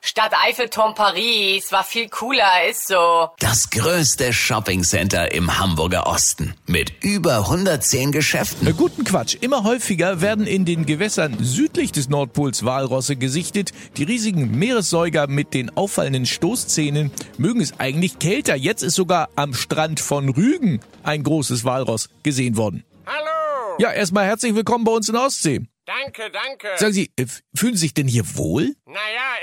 Stadt Eiffelturm Paris war viel cooler, ist so. Das größte Shoppingcenter im Hamburger Osten mit über 110 Geschäften. Äh, Guten Quatsch. Immer häufiger werden in den Gewässern südlich des Nordpols Walrosse gesichtet. Die riesigen Meeressäuger mit den auffallenden Stoßzähnen mögen es eigentlich kälter. Jetzt ist sogar am Strand von Rügen ein großes Walross gesehen worden. Hallo! Ja, erstmal herzlich willkommen bei uns in der Ostsee. Danke, danke. Sagen Sie, äh, fühlen Sie sich denn hier wohl?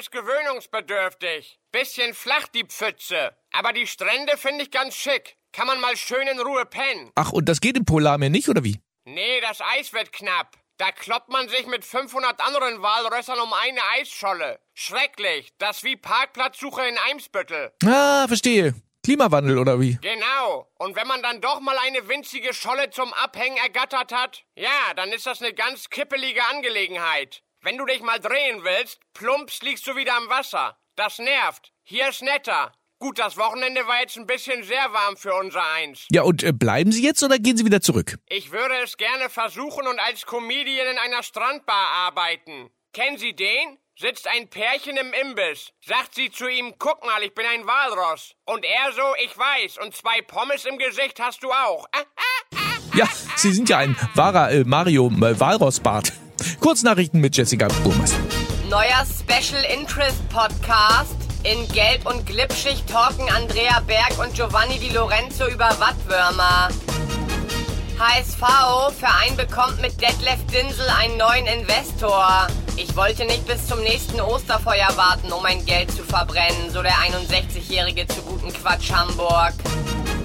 Ist gewöhnungsbedürftig. Bisschen flach die Pfütze. Aber die Strände finde ich ganz schick. Kann man mal schön in Ruhe pennen. Ach, und das geht im Polarmeer nicht, oder wie? Nee, das Eis wird knapp. Da kloppt man sich mit 500 anderen Walrössern um eine Eisscholle. Schrecklich. Das ist wie Parkplatzsuche in Eimsbüttel. Ah, verstehe. Klimawandel, oder wie? Genau. Und wenn man dann doch mal eine winzige Scholle zum Abhängen ergattert hat, ja, dann ist das eine ganz kippelige Angelegenheit. Wenn du dich mal drehen willst, plumps liegst du wieder am Wasser. Das nervt. Hier ist netter. Gut, das Wochenende war jetzt ein bisschen sehr warm für unser Eins. Ja, und äh, bleiben Sie jetzt oder gehen Sie wieder zurück? Ich würde es gerne versuchen und als Comedian in einer Strandbar arbeiten. Kennen Sie den? Sitzt ein Pärchen im Imbiss. Sagt sie zu ihm, guck mal, ich bin ein Walross. Und er so, ich weiß. Und zwei Pommes im Gesicht hast du auch. Ah, Ja, Sie sind ja ein wahrer äh, Mario äh, Walross-Bart. Kurznachrichten mit Jessica Burmeister. Neuer Special Interest Podcast. In Gelb und Glitschig talken Andrea Berg und Giovanni Di Lorenzo über Wattwürmer. HSV, Verein bekommt mit Detlef Dinsel einen neuen Investor. Ich wollte nicht bis zum nächsten Osterfeuer warten, um mein Geld zu verbrennen, so der 61-Jährige zu guten Quatsch Hamburg.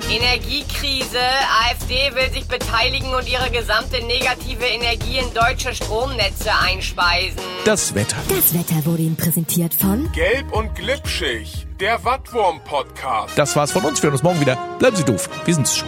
Energiekrise. AfD will sich beteiligen und ihre gesamte negative Energie in deutsche Stromnetze einspeisen. Das Wetter. Das Wetter wurde Ihnen präsentiert von Gelb und glitschig, der Wattwurm-Podcast. Das war's von uns. Wir hören uns morgen wieder. Bleiben Sie doof. Wir sind's schon.